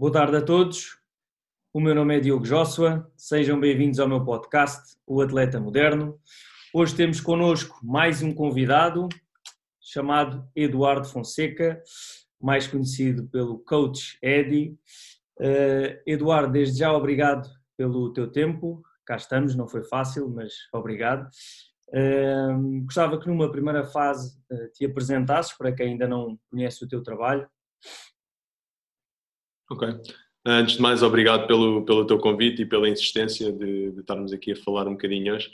Boa tarde a todos. O meu nome é Diogo Joshua. Sejam bem-vindos ao meu podcast, O Atleta Moderno. Hoje temos connosco mais um convidado chamado Eduardo Fonseca, mais conhecido pelo Coach Eddie. Uh, Eduardo, desde já obrigado pelo teu tempo. Cá estamos, não foi fácil, mas obrigado. Uh, gostava que numa primeira fase uh, te apresentasses para quem ainda não conhece o teu trabalho. Ok. Antes de mais, obrigado pelo, pelo teu convite e pela insistência de, de estarmos aqui a falar um bocadinho hoje.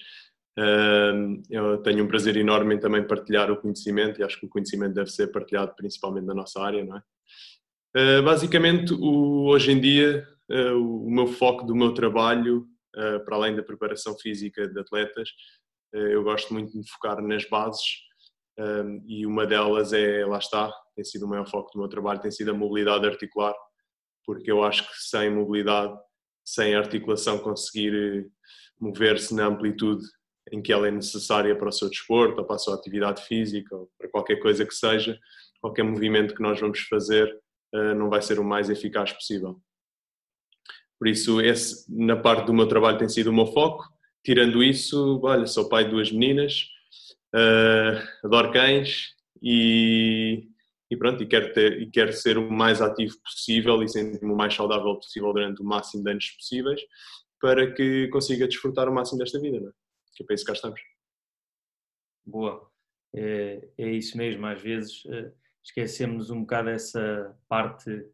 Eu tenho um prazer enorme em também partilhar o conhecimento e acho que o conhecimento deve ser partilhado principalmente na nossa área, não é? Uh, basicamente, hoje em dia, uh, o meu foco do meu trabalho, para além da preparação física de atletas, eu gosto muito de me focar nas bases e uma delas é, lá está, tem sido o maior foco do meu trabalho, tem sido a mobilidade articular, porque eu acho que sem mobilidade, sem articulação, conseguir eh, mover-se na amplitude em que ela é necessária para o seu desporto, ou para a sua atividade física, ou para qualquer coisa que seja, qualquer movimento que nós vamos fazer uh, não vai ser o mais eficaz possível. Por isso, esse, na parte do meu trabalho tem sido o meu foco, tirando isso, olha, sou pai de duas meninas, uh, adoro cães e, e pronto, e quero, ter, e quero ser o mais ativo possível e sentir-me o mais saudável possível durante o máximo de anos possíveis para que consiga desfrutar o máximo desta vida, não é? Que é para isso que cá estamos. Boa, é, é isso mesmo, às vezes uh, esquecemos um bocado essa parte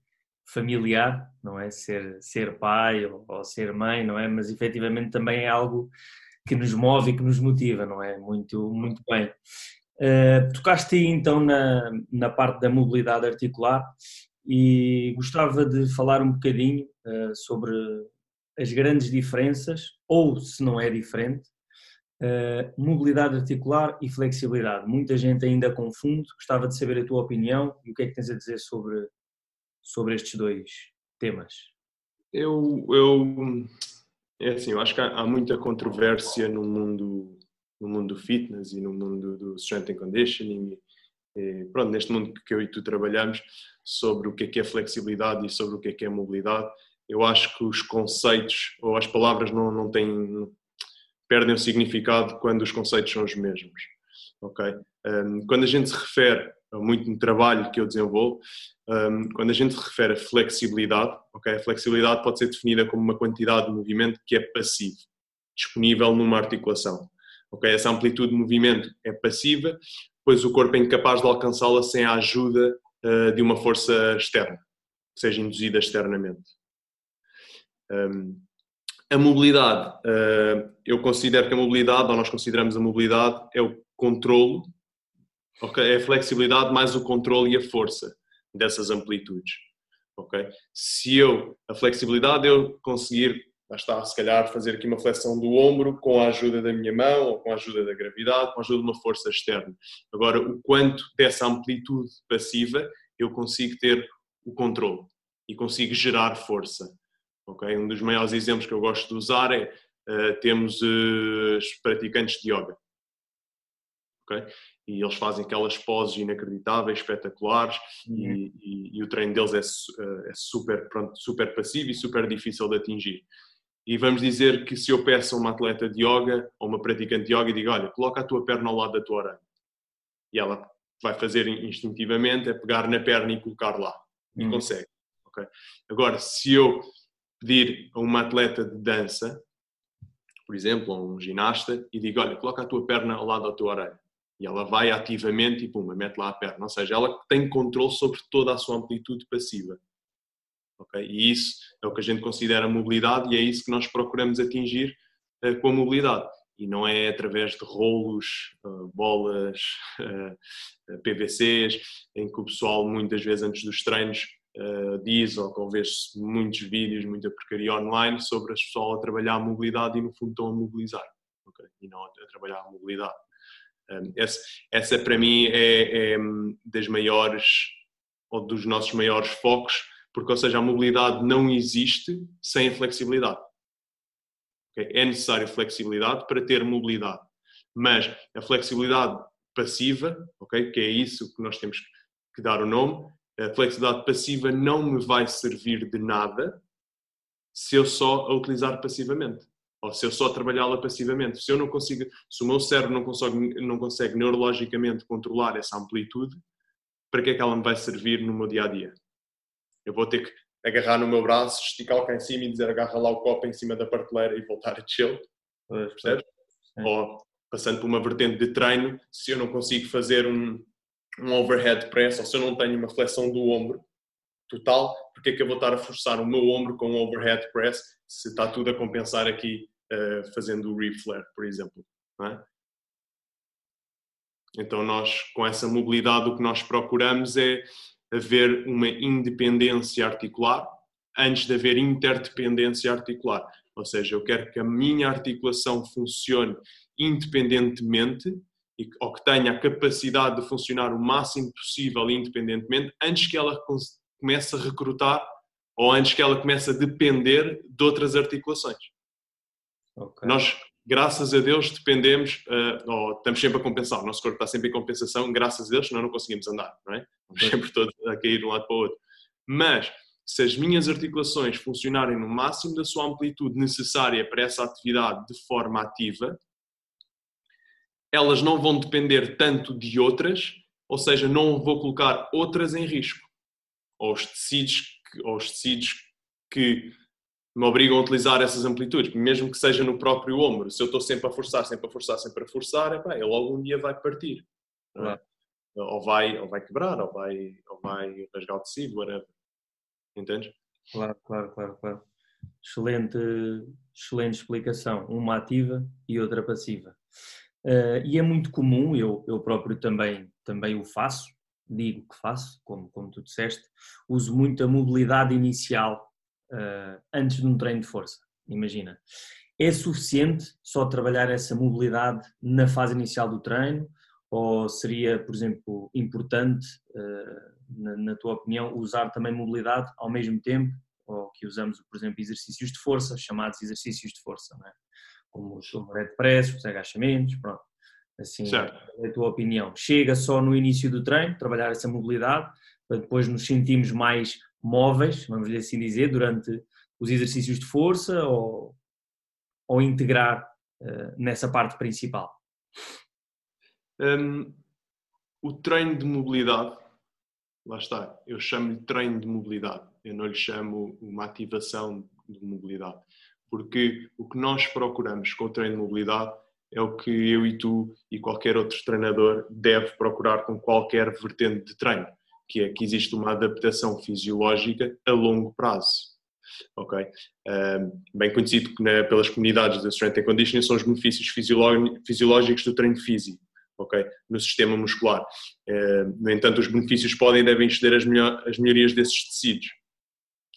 familiar, não é? Ser, ser pai ou, ou, ser mãe, não é? Mas efetivamente também é algo que nos move e que nos motiva, não é? Muito, muito bem. Uh, tocaste aí então na, na parte da mobilidade articular e gostava de falar um bocadinho uh, sobre as grandes diferenças, ou se não é diferente, uh, mobilidade articular e flexibilidade. Muita gente ainda confunde, gostava de saber a tua opinião e o que é que tens a dizer sobre, sobre estes dois temas? Eu, eu é assim, eu acho que há, há, muita controvérsia no mundo no mundo do fitness e no mundo do strength and conditioning e, pronto, neste mundo que eu e tu trabalhamos sobre o que é que é flexibilidade e sobre o que é que é mobilidade. Eu acho que os conceitos ou as palavras não, não têm perdem o significado quando os conceitos são os mesmos. Ok? Um, quando a gente se refere muito no trabalho que eu desenvolvo, um, quando a gente se refere a flexibilidade, okay, a flexibilidade pode ser definida como uma quantidade de movimento que é passivo, disponível numa articulação. Okay, essa amplitude de movimento é passiva, pois o corpo é incapaz de alcançá-la sem a ajuda uh, de uma força externa, que seja induzida externamente. Um, a mobilidade, uh, eu considero que a mobilidade, ou nós consideramos a mobilidade, é o controlo ok? É a flexibilidade mais o controle e a força dessas amplitudes, ok? Se eu, a flexibilidade, eu conseguir, lá está, se calhar fazer aqui uma flexão do ombro com a ajuda da minha mão ou com a ajuda da gravidade, com a ajuda de uma força externa. Agora, o quanto dessa amplitude passiva eu consigo ter o controle e consigo gerar força, ok? Um dos maiores exemplos que eu gosto de usar é, uh, temos uh, os praticantes de yoga, ok? e eles fazem aquelas poses inacreditáveis, espetaculares uhum. e, e, e, o treino deles é, eh, é, super, pronto, super passivo e super difícil de atingir. E vamos dizer que se eu peço a uma atleta de yoga ou uma praticante de yoga e digo, olha, coloca a tua perna ao lado da tua orelha. E ela vai fazer instintivamente é pegar na perna e colocar lá. E uhum. consegue. Okay? Agora, se eu pedir a uma atleta de dança, por exemplo, a um ginasta, e digo, olha, coloca a tua perna ao lado da tua orelha e ela vai ativamente e pum, mete lá a perna. Ou seja, ela tem controle sobre toda a sua amplitude passiva. Okay? E isso é o que a gente considera mobilidade e é isso que nós procuramos atingir uh, com a mobilidade. E não é através de rolos, uh, bolas, uh, eh, PVCs, em que o pessoal muitas vezes antes dos treinos diz ou que vê muitos vídeos, muita porcaria online sobre as pessoas a trabalhar a mobilidade e no fundo estão a mobilizar. Okay? E não a trabalhar a mobilidade. Essa, essa para mim é, é, das maiores ou dos nossos maiores focos, porque, ou seja, a mobilidade não existe sem a flexibilidade. É necessário flexibilidade para ter mobilidade, mas a flexibilidade passiva, okay? que é isso que nós temos que dar o nome, A flexibilidade passiva não me vai servir de nada se eu só a utilizar passivamente. Ou se eu só trabalhá-la passivamente. Se eu não consigo, se o meu cérebro não consegue, não consegue neurologicamente controlar essa amplitude, para que é que ela me vai servir no meu dia a dia? Eu vou ter que agarrar no meu braço, esticar cá em cima e dizer agarra lá o copo em cima da prateleira e voltar a chill. Percebes? Ou passando por uma vertente de treino, se eu não consigo fazer um, um overhead press ou se eu não tenho uma flexão do ombro total, porque é que eu vou estar a forçar o meu ombro com um overhead press se está tudo a compensar aqui uh, fazendo o rib flare, por exemplo. É? Então nós, com essa mobilidade, o que nós procuramos é haver uma independência articular antes de haver interdependência articular. Ou seja, eu quero que a minha articulação funcione independentemente ou que tenha a capacidade de funcionar o máximo possível independentemente antes que ela comece a recrutar ou antes que ela comece a depender de outras articulações. Okay. Nós, graças a Deus, dependemos, uh, ou estamos sempre a compensar, o nosso corpo está sempre em compensação, graças a Deus, senão não conseguimos andar, não é? Estamos sempre todos a cair de um lado para o outro. Mas, se as minhas articulações funcionarem no máximo da sua amplitude necessária para essa atividade de forma ativa, elas não vão depender tanto de outras, ou seja, não vou colocar outras em risco. Ou os tecidos, ou os tecidos que me obrigam a utilizar essas amplitudes, mesmo que seja no próprio ombro. Se eu estou sempre a forçar, sempre a forçar, sempre a forçar, epá, ele algum dia vai partir. É? Ou, vai, ou vai quebrar, ou vai, ou vai rasgar o tecido, whatever. Entendes? Claro, claro, claro, claro. Excelente, excelente explicação. Uma ativa e outra passiva. Uh, e é muito comum, eu, eu próprio também, também o faço, digo que faço, como, como tu disseste, uso muito a mobilidade inicial uh, antes de um treino de força. Imagina, é suficiente só trabalhar essa mobilidade na fase inicial do treino ou seria, por exemplo, importante, uh, na, na, tua opinião, usar também mobilidade ao mesmo tempo ou que usamos, por exemplo, exercícios de força, chamados exercícios de força, não é? como os overhead press, os agachamentos, pronto. Assim, certo. é a tua opinião. Chega só no início do treino, trabalhar essa mobilidade, para depois nos sentirmos mais móveis, vamos lhe assim dizer, durante os exercícios de força ou, ou integrar uh, nessa parte principal? Um, o treino de mobilidade, lá está, eu chamo-lhe treino de mobilidade, eu não lhe chamo uma ativação de mobilidade porque o que nós procuramos com o treino de mobilidade é o que eu e tu e qualquer outro treinador deve procurar com qualquer vertente de treino, que é que existe uma adaptação fisiológica a longo prazo. Ok? bem conhecido pelas comunidades da Strength and Conditioning são os benefícios fisiológicos do treino físico. Okay? No sistema muscular. no entanto, os benefícios podem e devem exceder as, melhorias desses tecidos.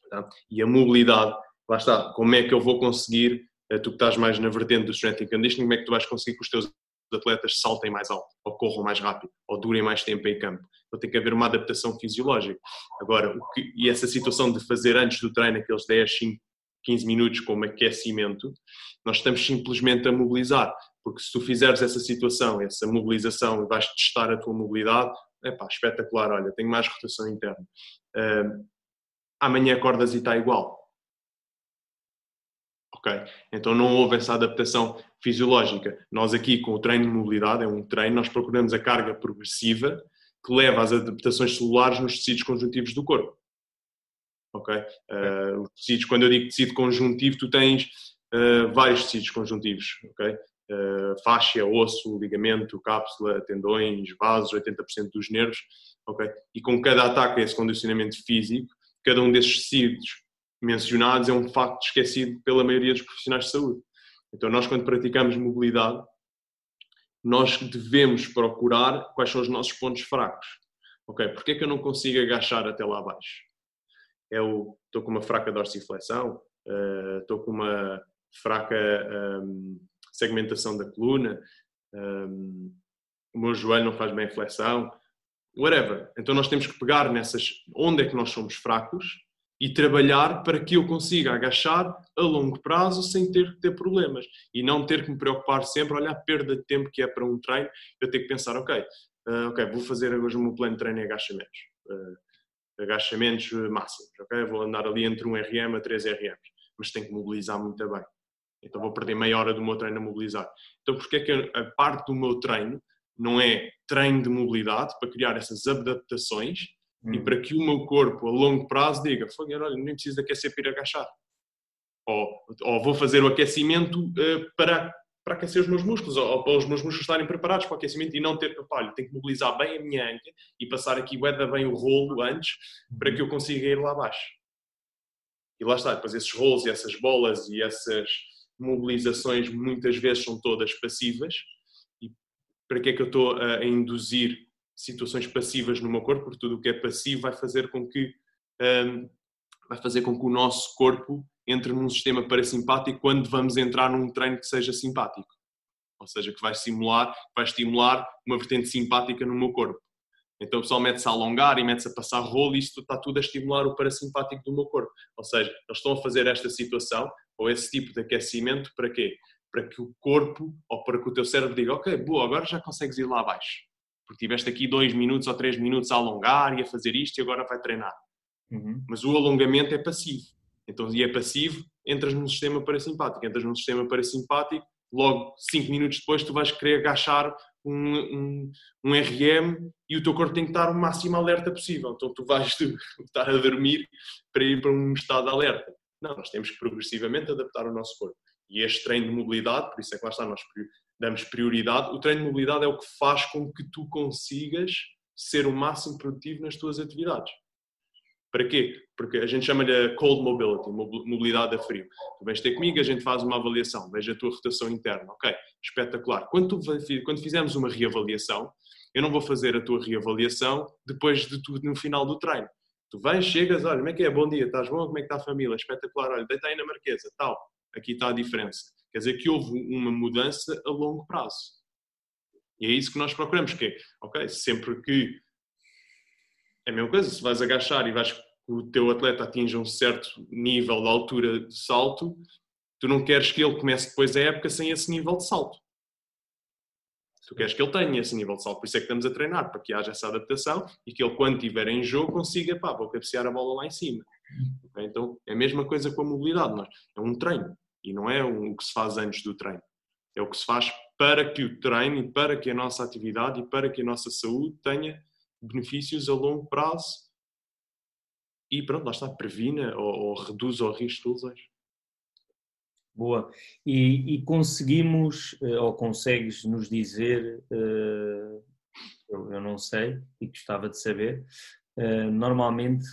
Tá? E a mobilidade lá está, como é que eu vou conseguir, eh, tu que estás mais na vertente do strength and conditioning, como é que tu vais conseguir que os teus atletas saltem mais alto, ou corram mais rápido, ou durem mais tempo em campo. Então tem que haver uma adaptação fisiológica. Agora, que, e essa situação de fazer antes do treino aqueles 10, 5, 15 minutos como aquecimento, nós estamos simplesmente a mobilizar, porque se tu fizeres essa situação, essa mobilização e vais testar a tua mobilidade, é pá, espetacular, olha, tenho mais rotação interna. Uh, amanhã acordas e está igual ok? Então não houve essa adaptação fisiológica. Nós aqui com o treino de mobilidade, é um treino, nós procuramos a carga progressiva que leva às adaptações celulares nos tecidos conjuntivos do corpo. Ok? Uh, tecidos, quando eu digo tecido conjuntivo, tu tens uh, vários tecidos conjuntivos, ok? Uh, faixa, osso, ligamento, cápsula, tendões, vasos, 80% dos nervos, ok? E com cada ataque a esse condicionamento físico, cada um desses tecidos mencionados é um facto esquecido pela maioria dos profissionais de saúde. Então, nós, quando praticamos mobilidade, nós devemos procurar quais são os nossos pontos fracos. Ok, porque é que eu não consigo agachar até lá abaixo? Eu estou com uma fraca dorsiflexão, estou com uma fraca um, segmentação da coluna, um, o meu joelho não faz bem flexão, whatever. Então nós temos que pegar nessas, onde é que nós somos fracos e trabalhar para que eu consiga agachar a longo prazo sem ter que ter problemas e não ter que me preocupar sempre, olha a perda de tempo que é para um treino, eu tenho que pensar, ok, uh, ok, vou fazer hoje o meu plano de treino em agachamentos. Uh, agachamentos máximos, ok? Vou andar ali entre 1 RM a 3 RMs, mas tenho que mobilizar muito bem. Então vou perder meia hora do meu treino a mobilizar. Então porque é que a parte do meu treino não é treino de mobilidade para criar essas adaptações hum. e para que o meu corpo a longo prazo diga, olha, nem preciso de aquecer para ir agachar. Ou, ou vou fazer o aquecimento uh, para, para aquecer os meus músculos, ou, para os meus músculos estarem preparados para o aquecimento e não ter, olha, tenho que mobilizar bem a minha anca e passar aqui bem o rolo antes para que eu consiga ir lá abaixo. E lá está, depois esses rolos e essas bolas e essas mobilizações muitas vezes são todas passivas. E para que é que eu estou a, induzir situações passivas no meu corpo? Porque tudo o que é passivo vai fazer com que um, vai fazer com que o nosso corpo entre num sistema parasimpático quando vamos entrar num treino que seja simpático. Ou seja, que vai simular, vai estimular uma vertente simpática no meu corpo. Então o pessoal mete-se a alongar e mete-se a passar rolo e isto está tudo a estimular o parasimpático do meu corpo. Ou seja, eles estão a fazer esta situação ou esse tipo de aquecimento para quê? Para que o corpo ou para que o teu cérebro diga, ok, boa, agora já consegues ir lá abaixo. Porque tiveste aqui dois minutos ou três minutos a alongar e a fazer isto e agora vai treinar. Uhum. Mas o alongamento é passivo. Então, e é passivo, entras num sistema parasimpático. Entras num sistema parasimpático, logo cinco minutos depois tu vais querer agachar um, um, um, RM e o teu corpo tem que estar o máximo alerta possível. Então tu vais estar a dormir para ir para um estado de alerta. Não, nós temos que progressivamente adaptar o nosso corpo. E este treino de mobilidade, por isso é que lá está, nós damos prioridade. O treino de mobilidade é o que faz com que tu consigas ser o máximo produtivo nas tuas atividades. Para quê? Porque a gente chama-lhe cold mobility, mobilidade a frio. Tu vens ter comigo, a gente faz uma avaliação, veja a tua rotação interna. Ok, espetacular. Quando, tu, quando fizermos uma reavaliação, eu não vou fazer a tua reavaliação depois de tudo no final do treino. Tu vens, chegas, olha, como é que é? Bom dia, estás bom? Como é que está a família? Espetacular, olha, deita aí na marquesa, tal. Aqui está a diferença. Quer dizer que houve uma mudança a longo prazo. E é isso que nós procuramos, que é, ok, sempre que é a mesma coisa, se vais agachar e vais que o teu atleta atinja um certo nível de altura de salto, tu não queres que ele comece depois a época sem esse nível de salto. Tu queres que ele tenha esse nível de salto, por isso é que estamos a treinar, para que haja essa adaptação e que ele, quando estiver em jogo, consiga, pá, vou cabecear a bola lá em cima. Então, é a mesma coisa com a mobilidade, mas é um treino e não é o que se faz antes do treino. É o que se faz para que o treino e para que a nossa atividade e para que a nossa saúde tenha benefícios a longo prazo e pronto, lá está, previna ou, ou reduz o risco de lesões. Boa. E, e, conseguimos, eh, ou consegues nos dizer, uh, eu, eu, não sei e gostava de saber, uh, normalmente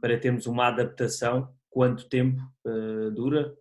para termos uma adaptação, quanto tempo dura?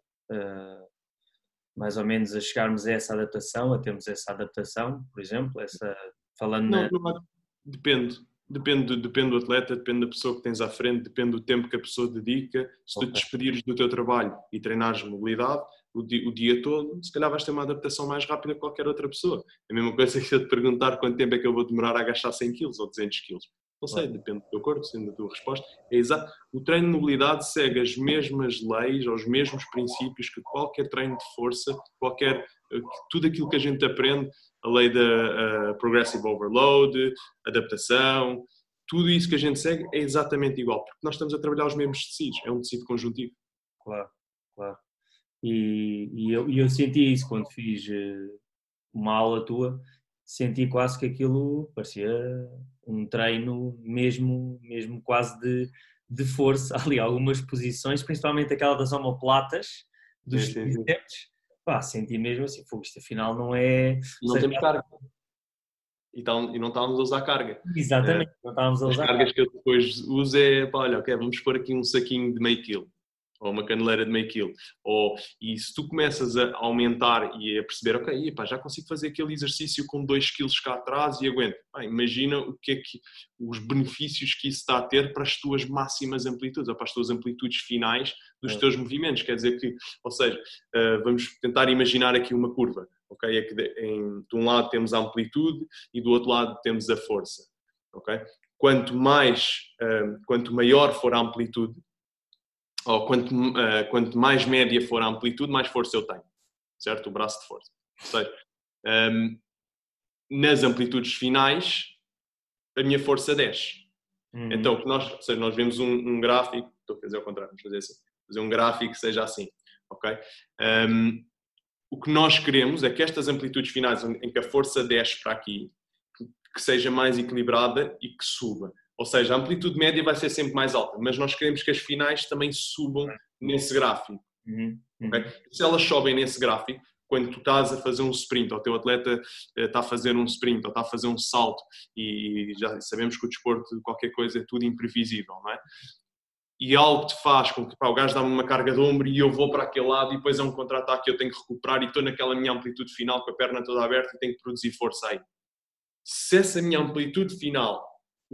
Mais ou menos a chegarmos a essa adaptação, a termos essa adaptação, por exemplo, essa, falando não, na... Depende. Depende, depende do atleta, depende da pessoa que tens à frente, depende do tempo que a pessoa dedica. Se okay. tu te despedires do teu trabalho e treinares mobilidade o dia, o dia, todo, se calhar vais ter uma adaptação mais rápida que qualquer outra pessoa. A mesma coisa que eu te perguntar quanto tempo é que eu vou demorar a agachar 100 kg ou 200 kg. Não sei, depende do teu corpo, sendo a tua resposta. É exato. O treino de mobilidade segue as mesmas leis, os mesmos princípios que qualquer treino de força, qualquer eh, tudo aquilo que a gente aprende a lei da uh, progressive overload, adaptação, tudo isso que a gente segue é exatamente igual, porque nós estamos a trabalhar os mesmos tecidos, é um tecido conjuntivo. Claro, claro. E, e eu, eu, senti isso quando fiz eh, uma aula tua, senti quase que aquilo parecia um treino mesmo, mesmo quase de, de força, ali algumas posições, principalmente aquela das omoplatas, dos bíceps, pá, senti mesmo assim, fogo, isto afinal não é. Não temos carga. E, tal, e, não estávamos a usar carga. Exatamente, é, não estávamos a usar As cargas carga. que eu depois uso é, pá, olha, ok, vamos pôr aqui um saquinho de meio quilo ou uma caneleira de meio quilo. Ou, e se tu começas a aumentar e a perceber, ok, epá, já consigo fazer aquele exercício com 2 quilos cá atrás e aguento. Pá, imagina o que é que, os benefícios que isso está a ter para as tuas máximas amplitudes, ou para as tuas amplitudes finais dos é. teus movimentos. Quer dizer que, ou seja, uh, vamos tentar imaginar aqui uma curva. Ok, é que de, em, de um lado temos a amplitude e do outro lado temos a força. Ok? Quanto mais, uh, quanto maior for a amplitude, ou quanto, uh, quanto mais média for a amplitude, mais força eu tenho, certo? O braço de força. Ou seja, um, ehm, nas amplitudes finais, a minha força desce. Uhum. Então, nós, ou seja, nós vemos um, um, gráfico, estou a fazer ao contrário, vamos fazer assim, fazer um gráfico que seja assim, ok? Um, o que nós queremos é que estas amplitudes finais, em que a força desce para aqui, que seja mais equilibrada e que suba. Ou seja, a amplitude média vai ser sempre mais alta, mas nós queremos que as finais também subam nesse gráfico. Uhum. Okay? Se elas sobem nesse gráfico, quando tu estás a fazer um sprint, ou o teu atleta eh, está a fazer um sprint, ou está a fazer um salto, e já sabemos que o desporto, qualquer coisa, é tudo imprevisível, não é? E algo te faz com que pá, o gajo dá-me uma carga de ombro e eu vou para aquele lado e depois é um contra-ataque que eu tenho que recuperar e estou naquela minha amplitude final com a perna toda aberta e tenho que produzir força aí. Se essa minha amplitude final,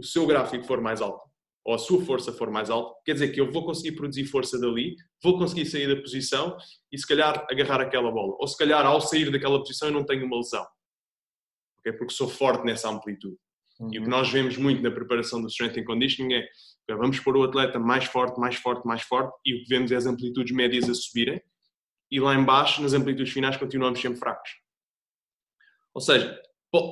o seu gráfico for mais alto, ou a sua força for mais alta, quer dizer que eu vou conseguir produzir força dali, vou conseguir sair da posição e se calhar agarrar aquela bola. Ou se calhar ao sair daquela posição eu não tenho uma lesão. Okay? Porque sou forte nessa amplitude. Uhum. E o que uhum. nós vemos muito na preparação do strength and conditioning é vamos pôr o atleta mais forte, mais forte, mais forte e o que vemos é as amplitudes médias a subirem e lá embaixo nas amplitudes finais continuamos sempre fracos. Ou seja,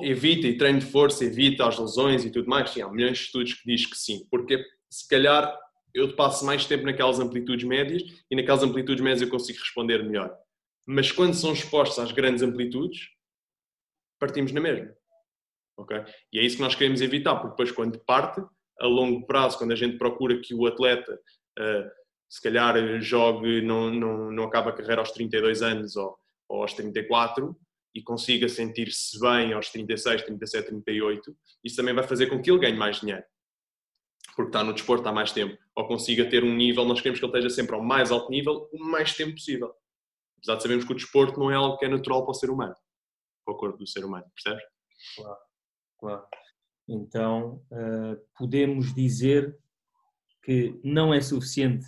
evita e treino de força, evita as lesões e tudo mais. Sim, há milhões de estudos que diz que sim, porque se calhar eu passo mais tempo naquelas amplitudes médias e naquelas amplitudes médias eu consigo responder melhor. Mas quando são expostos às grandes amplitudes, partimos na mesma. Okay? E é isso que nós queremos evitar, porque depois quando parte, a longo prazo, quando a gente procura que o atleta uh, se calhar jogue, não, não, não acaba a carreira aos 32 anos ou, ou aos 34, e consiga sentir-se bem aos 36, 37, 38, isso também vai fazer com que ele ganhe mais dinheiro. Porque está no desporto há mais tempo. Ou consiga ter um nível, nós queremos que ele esteja sempre ao mais alto nível o mais tempo possível. Apesar de sabermos que o desporto não é algo que é natural para o ser humano, para o corpo do ser humano, percebes? Claro, claro. Então, uh, podemos dizer que não é suficiente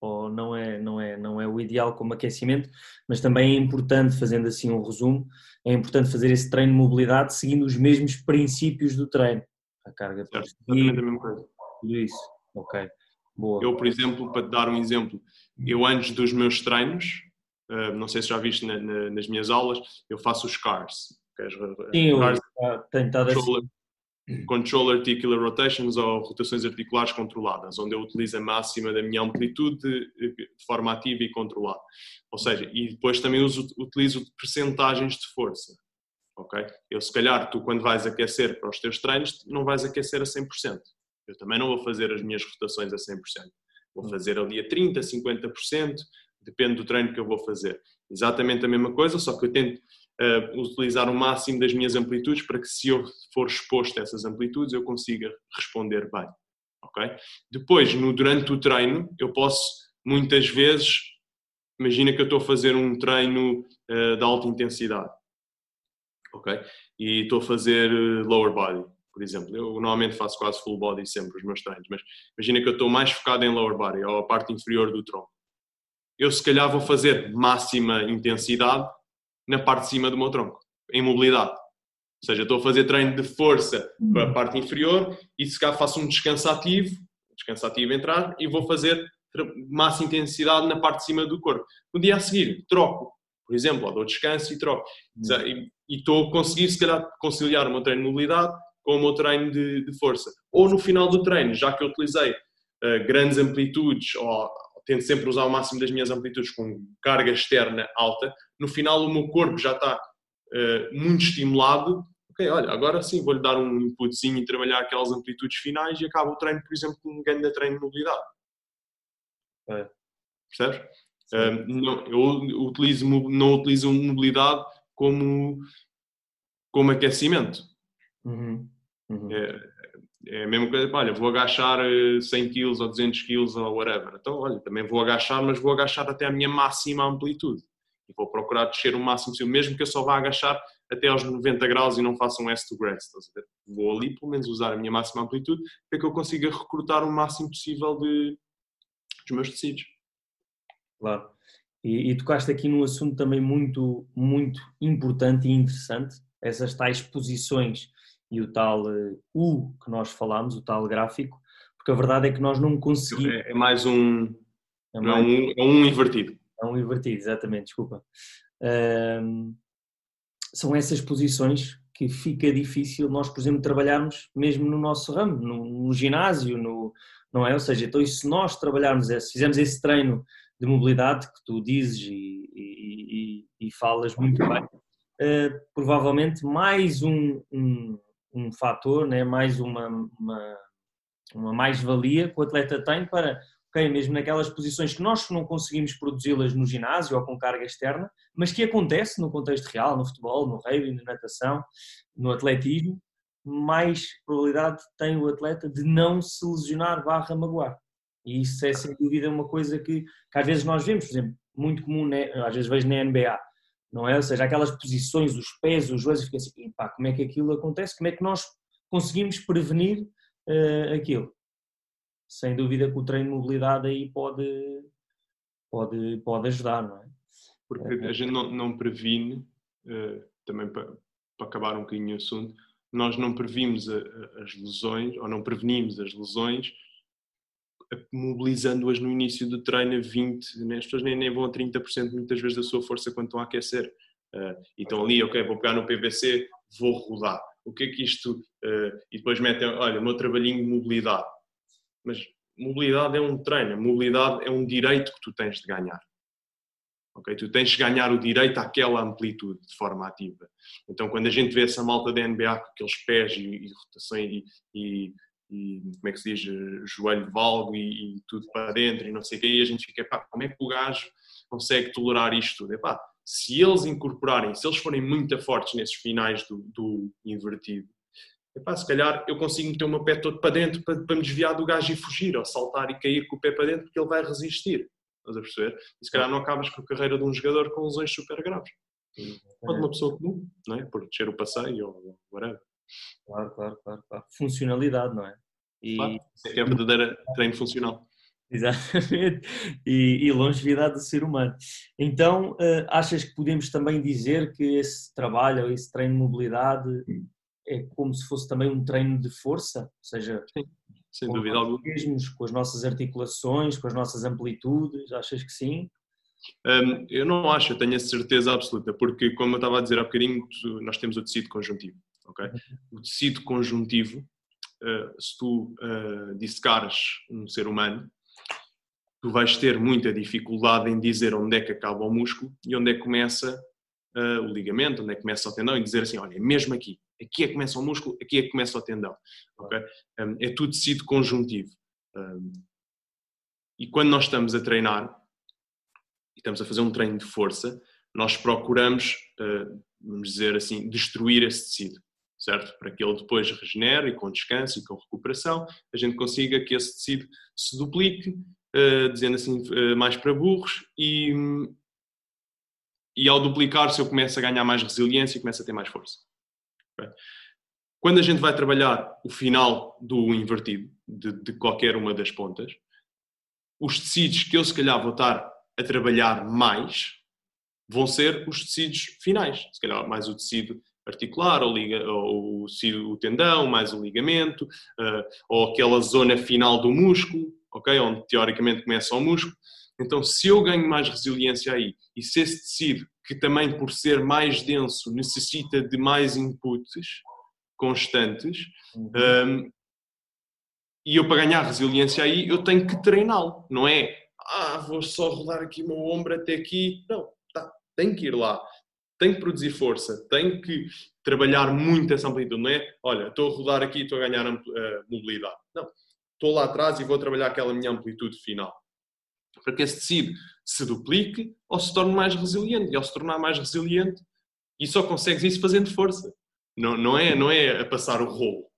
ou não é, não é, não é o ideal como aquecimento, mas também é importante, fazendo assim um resumo, é importante fazer esse treino de mobilidade seguindo os mesmos princípios do treino. A carga de Exatamente a mesma coisa. Tudo isso, ok. Boa. Eu, por exemplo, para te dar um exemplo, eu antes dos meus treinos, eh, não sei se já viste nas minhas aulas, eu faço os CARS. Sim, eu tenho estado assim. Control Articular Rotations ou rotações articulares controladas, onde eu utilizo a máxima da minha amplitude de forma ativa e controlada. Ou seja, e depois também uso, utilizo percentagens de força. Ok? Eu, se calhar, tu quando vais aquecer para os teus treinos, não vais aquecer a 100%. Eu também não vou fazer as minhas rotações a 100%. Vou hum. fazer ali a 30%, 50%, depende do treino que eu vou fazer. Exatamente a mesma coisa, só que eu tento uh, utilizar o máximo das minhas amplitudes para que se eu for exposto a essas amplitudes eu consiga responder bem. Depois, no, durante o treino, eu posso muitas vezes, imagina que eu estou a fazer um treino uh, de alta intensidade, ok? E estou a fazer eh, lower body, por exemplo. Eu normalmente faço quase full body sempre os meus treinos, mas imagina que eu estou mais focado em lower body, ou a parte inferior do tronco. Eu se calhar vou fazer máxima intensidade na parte de cima do meu tronco, em mobilidade. Ou seja, estou a fazer treino de força para a parte inferior e se cá faço um descanso ativo, descanso ativo entrar, e vou fazer máxima intensidade na parte de cima do corpo. No dia a seguir, troco, por exemplo, ou dou descanso e troco. E, e estou a conseguir, se calhar, conciliar o meu treino de mobilidade com o meu treino de, de força. Ou no final do treino, já que eu utilizei uh, grandes amplitudes ou tento sempre usar o máximo das minhas amplitudes com carga externa alta, no final o meu corpo já está uh, muito estimulado, ok, olha, agora sim vou-lhe dar um inputzinho e trabalhar aquelas amplitudes finais e acabo o treino, por exemplo, com um ganho de treino de mobilidade. É. Percebes? Uh, não, eu utilizo, não utilizo mobilidade como, como aquecimento. Uhum. Uhum. É, é a mesma coisa, olha, vou agachar 100 eh, kg ou 200 kg ou whatever. Então, olha, também vou agachar, mas vou agachar até a minha máxima amplitude. E vou procurar descer o máximo possível, mesmo que eu só vá agachar até aos 90 graus e não faça um S to grace. Vou ali, pelo menos, usar a minha máxima amplitude para que eu consiga recrutar o máximo possível de, dos meus tecidos. Claro. E, e tocaste aqui num assunto também muito, muito importante e interessante, essas tais posições e o tal uh, U que nós falámos, o tal gráfico, porque a verdade é que nós não conseguimos. É, é mais um. É, mais... é, um, é um invertido. É um invertido, exatamente, desculpa. são essas posições que fica difícil nós, por exemplo, trabalharmos mesmo no nosso ramo, no, no ginásio, no, não é? Ou seja, então se nós trabalharmos, esse, fizermos esse treino de mobilidade que tu dizes e, e, e, e falas muito bem, uh, provavelmente mais um, um, um fator, né? mais uma, uma, uma mais-valia que o atleta tem para ok, mesmo naquelas posições que nós não conseguimos produzi-las no ginásio ou com carga externa, mas que acontece no contexto real, no futebol, no rugby, na natação, no atletismo, mais probabilidade tem o atleta de não se lesionar barra magoar. E isso é sem dúvida uma coisa que, que às vezes nós vemos, por exemplo, muito comum, né, às vezes vejo na NBA, não é? Ou seja, aquelas posições, os pés, os joelhos, fica assim, pá, como é que aquilo acontece? Como é que nós conseguimos prevenir uh, aquilo? sem dúvida que o treino de mobilidade aí pode, pode, pode ajudar, não é? Porque a gente não, não previne, uh, também para, para, acabar um bocadinho o assunto, nós não previmos a, a, as lesões, ou não prevenimos as lesões, mobilizando-as no início do treino a 20%, né? as pessoas nem, nem vão a 30% muitas vezes da sua força quando estão a aquecer. Uh, e estão ali, ok, vou pegar no PVC, vou rodar. O que é que isto... Uh, e depois metem, olha, o meu trabalhinho de mobilidade mas mobilidade é um treino, mobilidade é um direito que tu tens de ganhar. Okay? Tu tens de ganhar o direito àquela amplitude de forma ativa. Então, quando a gente vê essa malta da NBA com aqueles pés e, e rotações e, e, e, como é que se diz, joelho valgo e, e, tudo para dentro e não sei o quê, e a gente fica, pá, como é que o gajo consegue tolerar isto tudo? Epá, se eles incorporarem, se eles forem muito fortes nesses finais do, do invertido, Epá, se calhar eu consigo meter o meu pé todo para dentro para, para me desviar do gajo e fugir, ou saltar e cair com o pé para dentro, porque ele vai resistir. Estás a perceber? E se calhar não acabas com a carreira de um jogador com lesões super graves. Pode uma pessoa comum, não é? Por descer o passeio ou whatever. Claro, claro, claro, claro. Funcionalidade, não é? E... Claro, é que é a verdadeira treino funcional. Exatamente. E, e, longevidade do ser humano. Então, uh, achas que podemos também dizer que esse trabalho, esse treino de mobilidade, é como se fosse também um treino de força, ou seja, Sim, sem dúvida alguma. Mesmos, com as nossas articulações, com as nossas amplitudes, achas que sim? Um, eu não acho, eu tenho a certeza absoluta, porque como eu estava a dizer há bocadinho, nós temos o tecido conjuntivo, O tecido conjuntivo, uh, se tu uh, dissecares um ser humano, tu vais ter muita dificuldade em dizer onde é que acaba o músculo e onde é que começa uh, o ligamento, onde é que começa o tendão e dizer assim, olha, é mesmo aqui, aqui é que começa o músculo, aqui é que começa o tendão. Um, é tudo tecido conjuntivo. Um, e quando nós estamos a treinar, e estamos a fazer um treino de força, nós procuramos, vamos dizer assim, destruir esse tecido, certo? Para que ele depois regenere e com descanso e com recuperação, a gente consiga que esse tecido se duplique, uh, dizendo assim, uh, mais para burros, e, e ao duplicar-se eu começo a ganhar mais resiliência e começo a ter mais força. Quando a gente vai trabalhar o final do invertido, de, de, qualquer uma das pontas, os tecidos que eu se calhar vou estar a trabalhar mais vão ser os tecidos finais. Se calhar mais o tecido articular, ou, liga, ou o, o tendão, mais o ligamento, uh, ou aquela zona final do músculo, ok? Onde teoricamente começa o músculo. Então, se eu ganho mais resiliência aí, e se esse tecido que também por ser mais denso necessita de mais inputs constantes. Uhum. Um, e eu para ganhar resiliência aí eu tenho que treiná-lo, não é? Ah, vou só rodar aqui o meu ombro até aqui. Não, tá, tenho que ir lá, tenho que produzir força, tenho que trabalhar muito essa amplitude, não é? Olha, estou a rodar aqui e estou a ganhar uh, mobilidade. Não, estou lá atrás e vou trabalhar aquela minha amplitude final. Para que esse tecido se duplique ou se torne mais resiliente. E ao se tornar mais resiliente, e só consegues isso fazendo força. Não, não, é, não é a passar o rolo,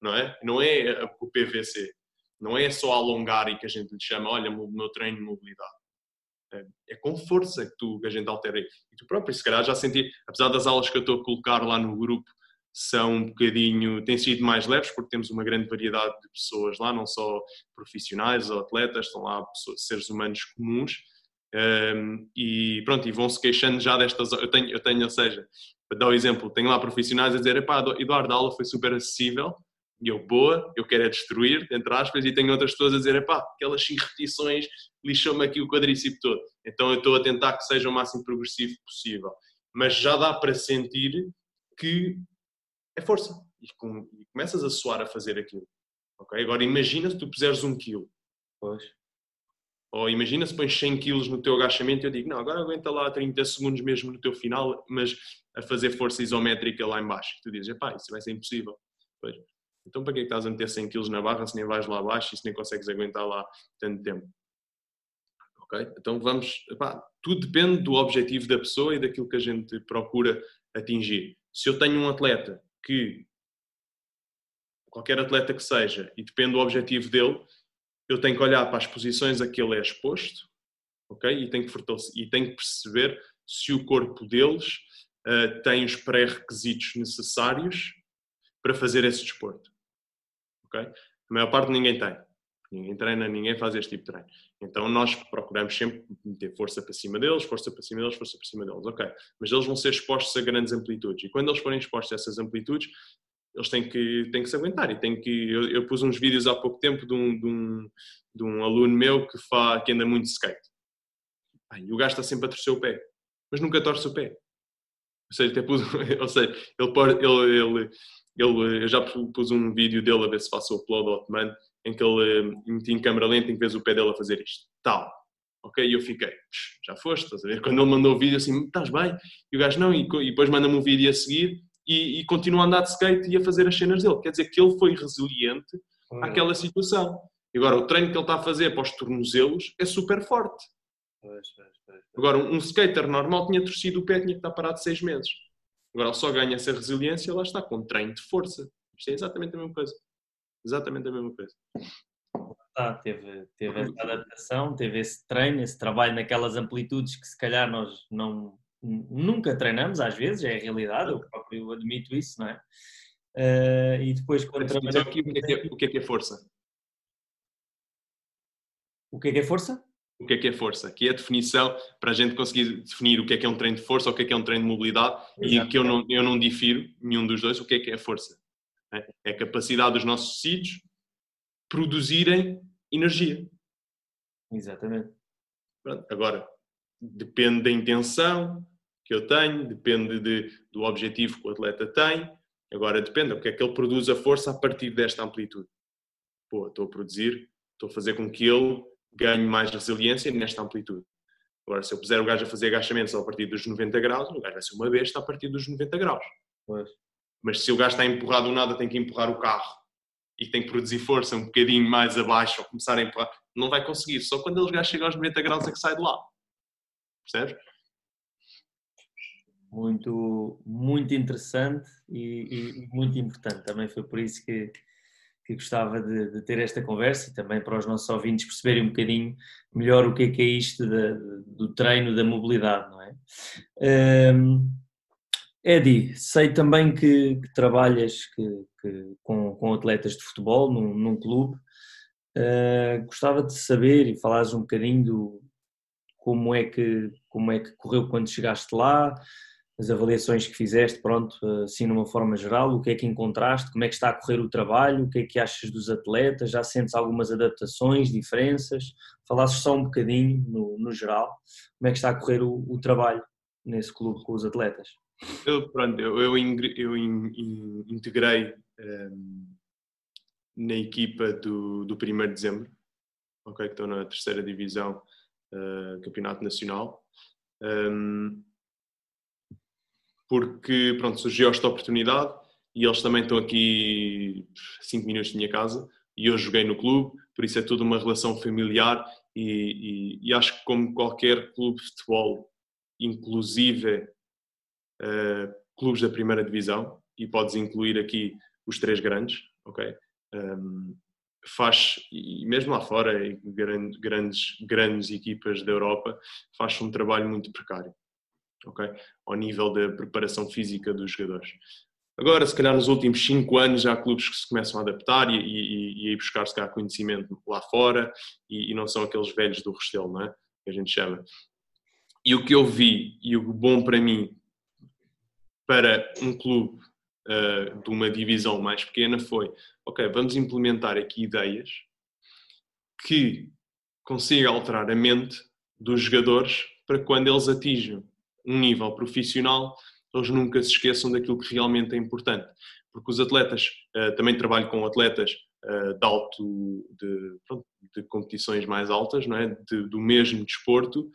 não é? Não é o PVC. Não é só alongar e que a gente lhe chama, olha, o meu treino de mobilidade. É, é com força que, tu, que a gente altera. E tu próprio, se calhar já senti, apesar das aulas que eu estou a colocar lá no grupo, são um bocadinho, têm sido mais leves porque temos uma grande variedade de pessoas lá, não só profissionais ou atletas, estão lá pessoas, seres humanos comuns um, e pronto, e vão-se queixando já destas. Eu tenho, eu tenho, ou seja, para dar o um exemplo, tenho lá profissionais a dizer: epá, Eduardo, a aula foi super acessível, e eu, boa, eu quero é destruir, entre aspas, e tenho outras pessoas a dizer: epá, aquelas 5 repetições lixou-me aqui o quadríceps todo. Então eu estou a tentar que seja o máximo progressivo possível. Mas já dá para sentir que é força. E, com, e começas a suar a fazer aquilo. Okay? Agora imagina se tu puseres um quilo. Pois. Ou imagina se pões 100 quilos no teu agachamento e eu digo, não, agora aguenta lá 30 segundos mesmo no teu final, mas a fazer força isométrica lá embaixo. E tu dizes, pá, isso vai ser impossível. Pois. Então para que é que estás a meter 100 quilos na barra se nem vais lá abaixo e se nem consegues aguentar lá tanto tempo? Ok? Então vamos, tudo depende do objetivo da pessoa e daquilo que a gente procura atingir. Se eu tenho um atleta que, qualquer atleta que seja, e depende do objetivo dele, eu tenho que olhar para as posições a que ele é exposto, ok? E tenho que, e tenho que perceber se o corpo deles uh, tem os pré-requisitos necessários para fazer esse desporto, A maior parte ninguém tem. Ninguém treina, ninguém faz este tipo de treino. Então nós procuramos sempre meter força para cima deles, força para cima deles, força para cima deles, ok. Mas eles vão ser expostos a grandes amplitudes. E quando eles forem expostos a essas amplitudes, eles têm que, têm que se aguentar. E têm que, eu, eu pus uns vídeos há pouco tempo de um, de um, de um aluno meu que, fa, que anda muito de skate. e o gajo está sempre a torcer o pé, mas nunca torce o pé. Ou seja, até pus, ou seja ele, ele, ele, ele, eu já pus um vídeo dele a ver se faço o upload ao Otman, em que ele metia em câmera lenta em que vês o pé dele a fazer isto. Tal. Ok? E eu fiquei, já foste, estás a ver? Quando ele mandou o vídeo assim, estás bem? E o gajo não, e, e depois manda-me um vídeo a seguir e, e continua a andar de skate e a fazer as cenas dele. Quer dizer que ele foi resiliente hum. àquela situação. E agora, o treino que ele está a fazer para os tornozelos é super forte. Pois, pois, pois, agora, um skater normal tinha torcido o pé, tinha que estar parado seis meses. Agora, ele só ganha essa resiliência, lá está, com treino de força. Isto é exatamente a mesma coisa. Exatamente a mesma coisa. Ah, teve, teve essa adaptação, teve esse treino, esse trabalho naquelas amplitudes que se calhar nós não, nunca treinamos, às vezes, é a realidade, eu próprio admito isso, não é? Uh, e depois quando trabalhamos... O, é é, o que é que é força? O que é que é força? O que é que é força? Aqui é a definição para a gente conseguir definir o que é que é um treino de força ou o que é que é um treino de mobilidade Exato. e que eu não, eu não difiro nenhum dos dois, o que é que é força? É, é a capacidade dos nossos tecidos produzirem energia. Exatamente. Pronto. Agora, depende da intenção, que eu tenho, depende de, do objetivo que o atleta tem. Agora depende, o que é que ele produz a força a partir desta amplitude. Pô, estou a produzir, estou a fazer com que ele ganhe mais resiliência nesta amplitude. Agora, se eu puser o gajo a fazer agachamentos a partir dos 90 graus, o gajo vai ser uma besta a partir dos 90 graus. Pois. Mas se o gajo está empurrado do nada, tem que empurrar o carro e tem que produzir força um bocadinho mais abaixo ou começar a empurrar, não vai conseguir. Só quando eles gajos chegam aos 90 graus é que sai de lá. Percebes? muito, muito interessante e, e, muito importante. Também foi por isso que, que gostava de, de, ter esta conversa e também para os nossos ouvintes perceberem um bocadinho melhor o que é que é isto de, do treino da mobilidade, não é? Um, Eddie, sei também que, que trabalhas que, que, com, com, atletas de futebol num, num clube. Uh, gostava de saber e falares um bocadinho do, como é que como é que correu quando chegaste lá, as avaliações que fizeste, pronto, assim numa forma geral, o que é que encontraste, como é que está a correr o trabalho, o que é que achas dos atletas, já sentes algumas adaptações, diferenças, falasses só um bocadinho no, no geral, como é que está a correr o, o trabalho nesse clube com os atletas? Eu, pronto, eu, eu, eu integrei um, ehm, na equipa do, do 1 de dezembro, ok, que estou na terceira divisão, uh, campeonato nacional, um, ehm, porque pronto, surgiu esta oportunidade e eles também estão aqui 5 minutos da minha casa e eu joguei no clube, por isso é tudo uma relação familiar e, e, e acho que como qualquer clube de futebol, inclusive uh, clubes da primeira divisão, e podes incluir aqui os três grandes, ok? Um, faz, e mesmo lá fora, grandes, grandes equipas da Europa, faz um trabalho muito precário okay? ao nível da preparação física dos jogadores. Agora, se calhar nos últimos 5 anos já há clubes que se começam a adaptar e, e, e a buscar se calhar conhecimento lá fora e, e, não são aqueles velhos do Restelo, não é? Que a gente chama. E o que eu vi e o bom para mim para um clube uh, de uma divisão mais pequena foi, ok, vamos implementar aqui ideias que consiga alterar a mente dos jogadores para quando eles atinjam um nível profissional, eles nunca se esqueçam daquilo que realmente é importante. porque os atletas, uh, também trabalho com atletas uh, de alto, de, de, competições mais altas, não é? De, do mesmo desporto,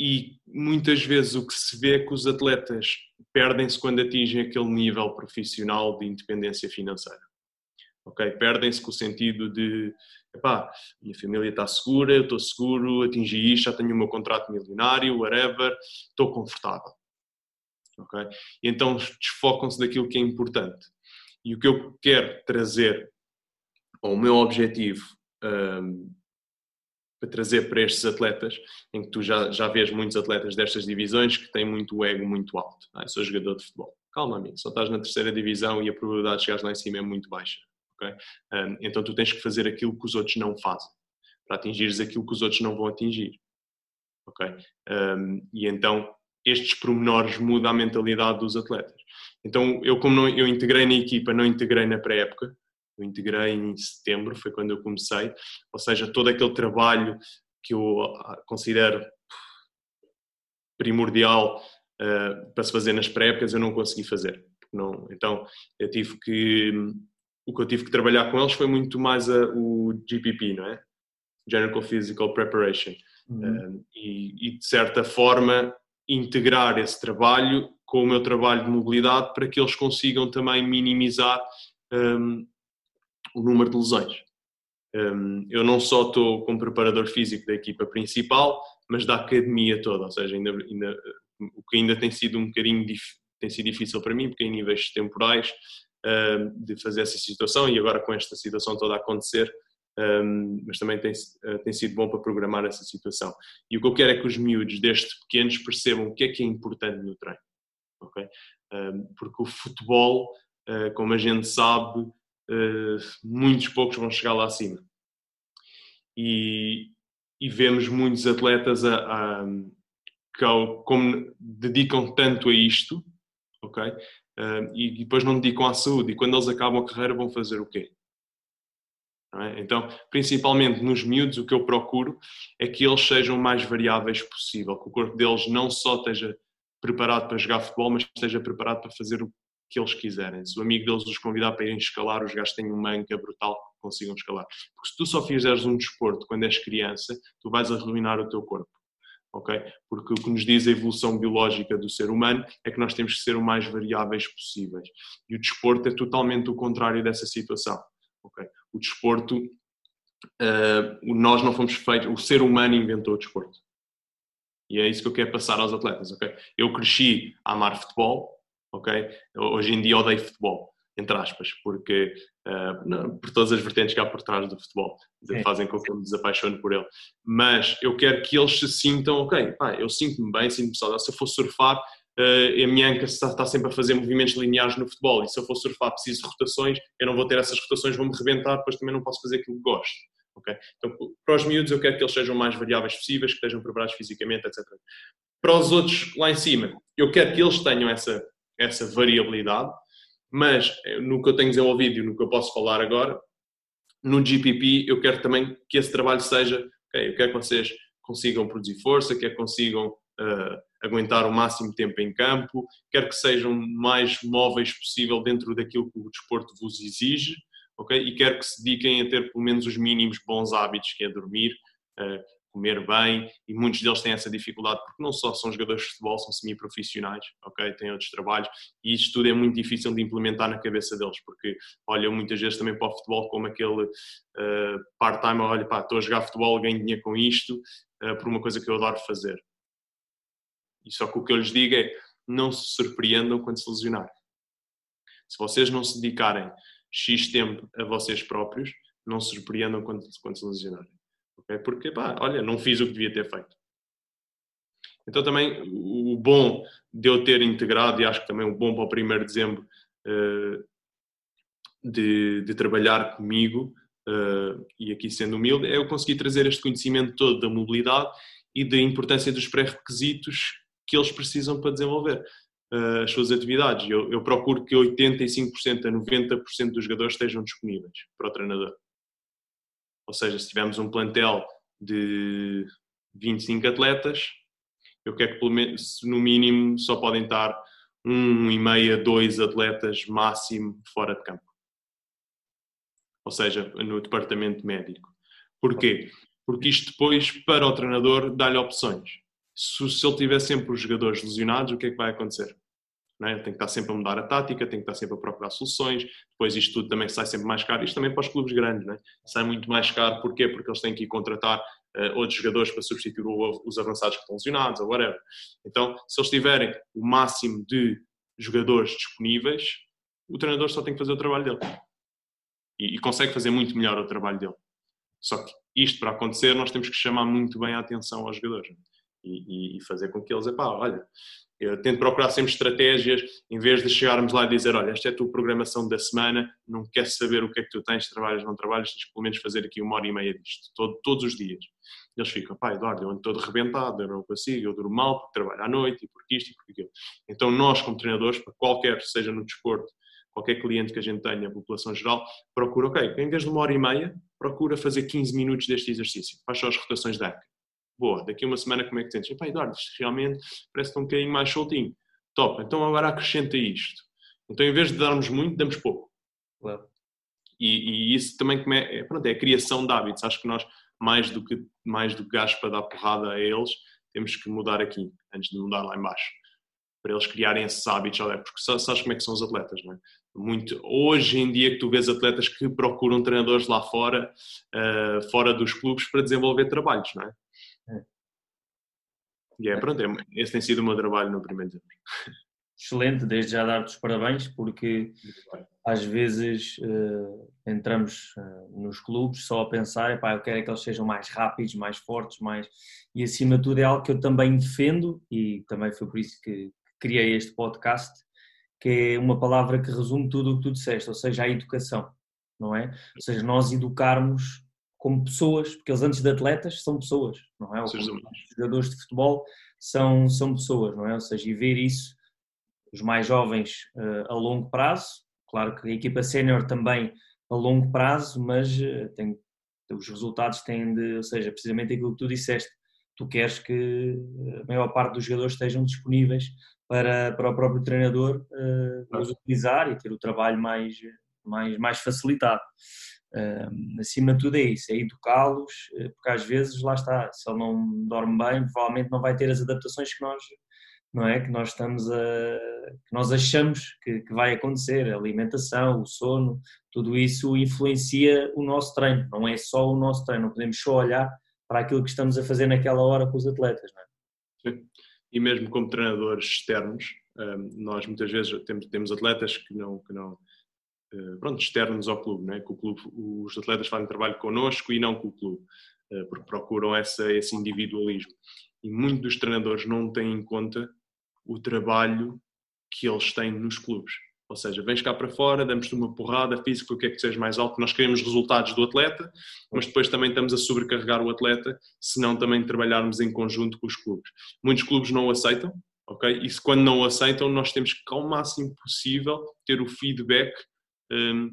e muitas vezes o que se vê é que os atletas perdem-se quando atingem aquele nível profissional de independência financeira. Ok? Perdem-se com o sentido de, epá, minha família está segura, eu estou seguro, atingi isto, já tenho o meu contrato milionário, whatever, estou confortável. Ok? E então desfocam-se daquilo que é importante. E o que eu quero trazer, ou o meu objetivo um, para trazer para estes atletas, em que tu já, já vês muitos atletas destas divisões que têm muito ego muito alto. Ah, sou jogador de futebol. Calma, amigo, só estás na terceira divisão e a probabilidade de chegares lá em cima é muito baixa. Okay? Um, então tu tens que fazer aquilo que os outros não fazem, para atingires aquilo que os outros não vão atingir. Ok? Um, e então estes pormenores mudam a mentalidade dos atletas. Então, eu como não, eu integrei na equipa, não integrei na pré-época, eu integrei em setembro, foi quando eu comecei, ou seja, todo aquele trabalho que eu ah, considero primordial uh, para se fazer nas pré-épocas, eu não consegui fazer. Não, então, eu tive que, o que eu tive que trabalhar com eles foi muito mais a, o GPP, não é? General Physical Preparation. Uhum. Uh, e, e, de certa forma, integrar esse trabalho com o meu trabalho de mobilidade para que eles consigam também minimizar um, o número de lesões. Um, eu não só estou como preparador físico da equipa principal, mas da academia toda, ou seja, ainda, ainda, o que ainda tem sido um bocadinho tem sido difícil para mim, porque em níveis temporais um, de fazer essa situação e agora com esta situação toda a acontecer, mas também tem, uh, tem sido bom para programar essa situação. E o que eu quero é que os miúdos destes pequenos percebam o que é que é importante no treino, ok? Um, porque o futebol, uh, como a gente sabe, uh, muitos poucos vão chegar lá acima. E, e vemos muitos atletas a, a, que, ao, como dedicam tanto a isto, ok? E depois não dedicam à saúde. E quando eles acabam a carreira, vão fazer o quê? É? Então, principalmente nos miúdos, o que eu procuro é que eles sejam mais variáveis possível, que o corpo deles não só esteja preparado para jogar futebol, mas esteja preparado para fazer o que eles quiserem. Se o amigo deles os convidar para irem escalar, os gajos têm uma anca brutal que consigam escalar. Porque se tu só fizeres um desporto quando és criança, tu vais arruinar o teu corpo. Porque o que nos diz a evolução biológica do ser humano é que nós temos que ser o mais variáveis possíveis. E o desporto é totalmente o contrário dessa situação. O desporto, uh, nós não fomos feitos, o ser humano inventou o desporto. E é isso que eu quero passar aos atletas? Eu cresci a amar futebol? Hoje em dia odeio futebol, entre aspas, porque uh, não, por todas as vertentes que há por trás do futebol, é. fazem com que eu me desapaixone por ele. Mas eu quero que eles se sintam, ok, pá, eu sinto-me bem, sinto-me saudável. Se eu for surfar, uh, a minha anca está, está, sempre a fazer movimentos lineares no futebol e se eu for surfar preciso de rotações, eu não vou ter essas rotações, vão-me rebentar, depois também não posso fazer aquilo que gosto. Okay? Então, para os miúdos, eu quero que eles sejam mais variáveis possíveis, que estejam preparados fisicamente, etc. Para os outros lá em cima, eu quero que eles tenham essa, essa variabilidade, mas eh, no que eu tenho desenvolvido e no que eu posso falar agora, no GPP, eu quero também que esse trabalho seja, okay, eu quero que vocês consigam produzir força, quero que consigam uh, aguentar o máximo tempo em campo, quero que sejam mais móveis possível dentro daquilo que o desporto vos exige, ok? E quero que se dediquem a ter pelo menos os mínimos bons hábitos, que é dormir, uh, comer bem, e muitos deles têm essa dificuldade porque não só são jogadores de futebol, são semi-profissionais, ok? Têm outros trabalhos, e isto tudo é muito difícil de implementar na cabeça deles, porque olham muitas vezes também para o futebol como aquele uh, part-time, olha pá, estou a jogar futebol, ganho dinheiro com isto, uh, por uma coisa que eu adoro fazer. E só que o que eu lhes digo é não se surpreendam quando se lesionarem. Se vocês não se dedicarem X tempo a vocês próprios, não se surpreendam quando, quando se lesionarem. Okay? Porque, pá, olha, não fiz o que devia ter feito. Então também o bom de eu ter integrado, e acho que também o bom para o 1 de dezembro uh, de, de, trabalhar comigo, uh, e aqui sendo humilde, é eu conseguir trazer este conhecimento todo da mobilidade e da importância dos pré-requisitos que eles precisam para desenvolver uh, as suas atividades. Eu, eu, procuro que 85% a 90% dos jogadores estejam disponíveis para o treinador. Ou seja, se tivermos um plantel de 25 atletas, eu quero que menos, no mínimo só podem estar um e meia, dois atletas máximo fora de campo. Ou seja, no departamento médico. Porquê? Porque isto depois, para o treinador, dá-lhe opções. Se, se ele tiver sempre os jogadores lesionados, o que é que vai acontecer? É? Tem que estar sempre a mudar a tática, tem que estar sempre a procurar soluções. Depois isto tudo também sai sempre mais caro. Isto também para os clubes grandes, é? sai muito mais caro. Porquê? Porque eles têm que ir contratar uh, outros jogadores para substituir os avançados que estão lesionados ou whatever. Então, se eles tiverem o máximo de jogadores disponíveis, o treinador só tem que fazer o trabalho dele. E, e consegue fazer muito melhor o trabalho dele. Só que isto para acontecer, nós temos que chamar muito bem a atenção aos jogadores. E, e, fazer com que eles, epá, olha, eu tento procurar sempre estratégias, em vez de chegarmos lá e dizer, olha, esta é a tua programação da semana, não queres saber o que é que tu tens, trabalhas, não trabalhas, tens pelo menos fazer aqui uma hora e meia disto, todo, todos os dias. Eles ficam, pá, Eduardo, eu ando todo arrebentado, eu não consigo, eu durmo mal porque trabalho à noite e porque isto e porque aquilo. Então nós, como treinadores, para qualquer, seja no desporto, qualquer cliente que a gente tenha, a população geral, procura, ok, em vez de uma hora e meia, procura fazer 15 minutos deste exercício. Faz só as rotações da ACA boa, daqui a uma semana como é que tens? Epá, Eduardo, isto realmente parece um bocadinho mais soltinho. Top, então agora acrescenta isto. Então em vez de darmos muito, damos pouco. Claro. E, e, isso também é, é, pronto, é a criação de hábitos. Acho que nós, mais do que, mais do que gás para dar porrada a eles, temos que mudar aqui, antes de mudar lá embaixo. Para eles criarem esses hábitos, porque sabes como é que são os atletas, não é? Muito, hoje em dia que tu vês atletas que procuram treinadores lá fora, uh, fora dos clubes, para desenvolver trabalhos, não? É. E é, pronto, é, esse tem sido o meu trabalho no primeiro tempo. Excelente, desde já dar-te os parabéns, porque às vezes uh, entramos uh, nos clubes só a pensar, epá, eu quero é que eles sejam mais rápidos, mais fortes, mais... E acima de tudo é algo que eu também defendo, e também foi por isso que criei este podcast, que é uma palavra que resume tudo o que tu disseste, ou seja, a educação, não é? Ou seja, nós educarmos como pessoas, porque eles antes de atletas são pessoas, não é? Os jogadores de futebol são, são pessoas, não é? Ou seja, e ver isso, os mais jovens uh, a longo prazo, claro que a equipa sénior também a longo prazo, mas uh, tem, os resultados têm de, ou seja, precisamente aquilo que tu disseste, tu queres que a maior parte dos jogadores estejam disponíveis para, para o próprio treinador uh, os utilizar e ter o trabalho mais, mais, mais facilitado. Acima de tudo é isso, é educá-los, eh, porque às vezes, lá está, se ele não dorme bem, provavelmente não vai ter as adaptações que nós, não é, que nós estamos a, que nós achamos que, que vai acontecer, a alimentação, o sono, tudo isso influencia o nosso treino, não é só o nosso treino, não podemos só olhar para aquilo que estamos a fazer naquela hora com os atletas, não é? Sim. E mesmo como treinadores externos, nós muitas vezes temos, temos atletas que não, que não pronto, externos ao clube, né? que o clube, os atletas fazem trabalho connosco e não com o clube, eh, porque procuram essa, esse individualismo. E muitos dos treinadores não têm em conta o trabalho que eles têm nos clubes. Ou seja, vens cá para fora, damos-te uma porrada física, o que é que seja mais alto, nós queremos resultados do atleta, mas depois também estamos a sobrecarregar o atleta, se não também trabalharmos em conjunto com os clubes. Muitos clubes não o aceitam, ok? E se quando não o aceitam, nós temos que, ao máximo possível, ter o feedback um,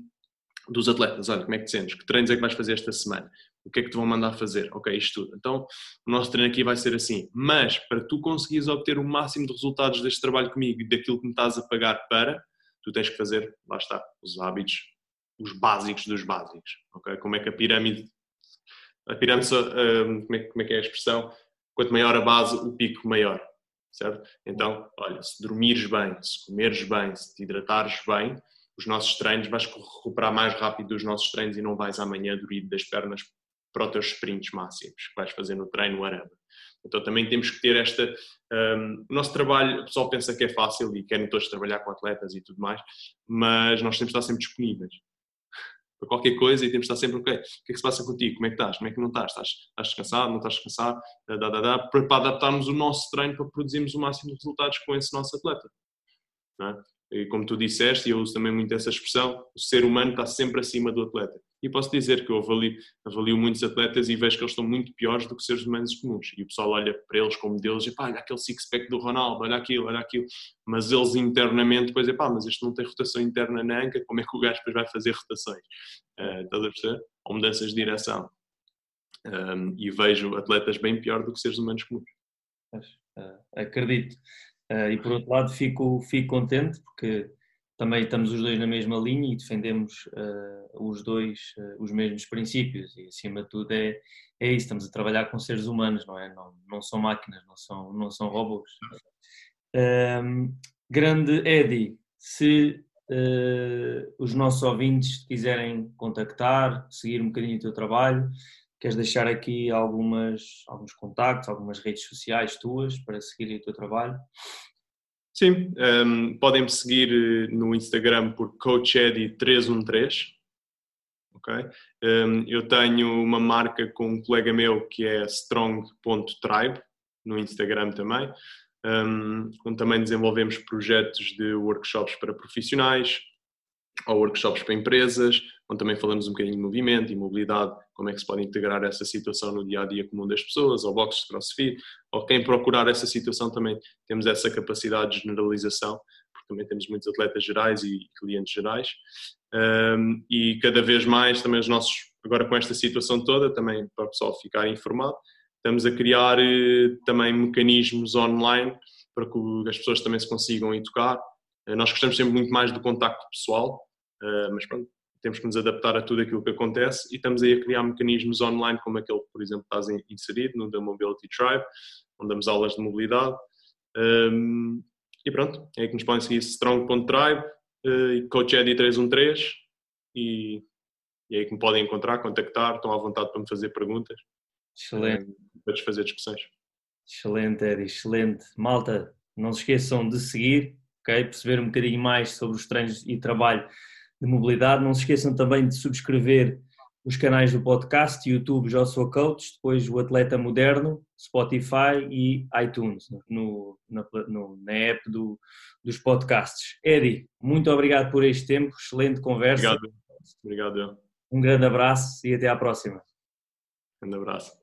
dos atletas. Olha, como é que te sentes? Que treinos é que vais fazer esta semana? O que é que te vão mandar fazer? Ok, isto tudo. Então, o nosso treino aqui vai ser assim. Mas, para tu conseguires obter o máximo de resultados deste trabalho comigo e daquilo que me estás a pagar para, tu tens que fazer, lá está, os hábitos, os básicos dos básicos. Ok? Como é que a pirâmide, a pirâmide, um, como, é, como é que é a expressão? Quanto maior a base, o pico maior. Certo? Então, olha, se dormires bem, se comeres bem, se te hidratares bem, os nossos treinos, vais recuperar mais rápido dos nossos treinos e não vais amanhã doído das pernas para os teus sprints máximos que vais fazer no treino, whatever. Então também temos que ter esta. Um, o nosso trabalho, o pessoal pensa que é fácil e querem todos trabalhar com atletas e tudo mais, mas nós temos que estar sempre disponíveis para qualquer coisa e temos que estar sempre, ok, o que é que se passa contigo? Como é que estás? Como é que não estás? Estás, estás descansado? Não estás descansado? Dá, dá, para, para adaptarmos o nosso treino para produzirmos o máximo de resultados com esse nosso atleta. É? E como tu disseste, e eu uso também muito essa expressão, o ser humano está sempre acima do atleta. E posso dizer que eu avalio, avalio muitos atletas e vejo que eles estão muito piores do que seres humanos comuns. E o pessoal olha para eles como deles e pá, olha aquele six-pack do Ronaldo, olha aquilo, olha aquilo. Mas eles internamente depois é pá, mas este não tem rotação interna na anca, como é que o gajo depois vai fazer rotações? Uh, estás a perceber? Ou mudanças de direção. Um, e vejo atletas bem pior do que seres humanos comuns. Uh, acredito. Uh, e por outro lado, fico, fico contente porque também estamos os dois na mesma linha e defendemos uh, os dois uh, os mesmos princípios e acima de tudo é, é isso, estamos a trabalhar com seres humanos, não é? Não, não são máquinas, não são, não são robôs. Um, grande Eddie, se os nossos ouvintes quiserem contactar, seguir um bocadinho o teu trabalho, queres deixar aqui algumas, alguns contactos, algumas redes sociais tuas para seguirem o teu trabalho? Sim, um, ehm, podem-me seguir eh, no Instagram por CoachEddy313. Ok? Um, ehm, eu tenho uma marca com um colega meu que é strong.tribe no Instagram também, um, ehm, onde também desenvolvemos projetos de workshops para profissionais ou workshops para empresas, onde também falamos um bocadinho de movimento e mobilidade, como é que se pode integrar essa situação no dia a dia comum das pessoas, ou boxes de crossfit, ou quem procurar essa situação também temos essa capacidade de generalização, porque também temos muitos atletas gerais e clientes gerais. Um, e cada vez mais também os nossos, agora com esta situação toda, também para o pessoal ficar informado, estamos a criar eh, também mecanismos online para que as pessoas também se consigam educar. Eh, nós gostamos sempre muito mais do contacto pessoal, uh, mas pronto, temos que nos adaptar a tudo aquilo que acontece e estamos aí a criar mecanismos online como aquele que, por exemplo, estás inserido no The Mobility Tribe, onde damos aulas de mobilidade. Um, e pronto, é aí que nos podem seguir strong.tribe uh, e coacheddy313 e, e é aí que me podem encontrar, contactar, estão à vontade para me fazer perguntas. Excelente. Para desfazer discussões. Excelente, Eddie, excelente. Malta, não se esqueçam de seguir, ok? Perceber um bocadinho mais sobre os treinos e trabalho de mobilidade. Não se esqueçam também de subscrever os canais do podcast, YouTube Já Sou Coach, depois o Atleta Moderno, Spotify e iTunes, no, na, no, na app do, dos podcasts. Eddie, muito obrigado por este tempo, excelente conversa. Obrigado. Obrigado. Um grande abraço e até à próxima. Um grande abraço.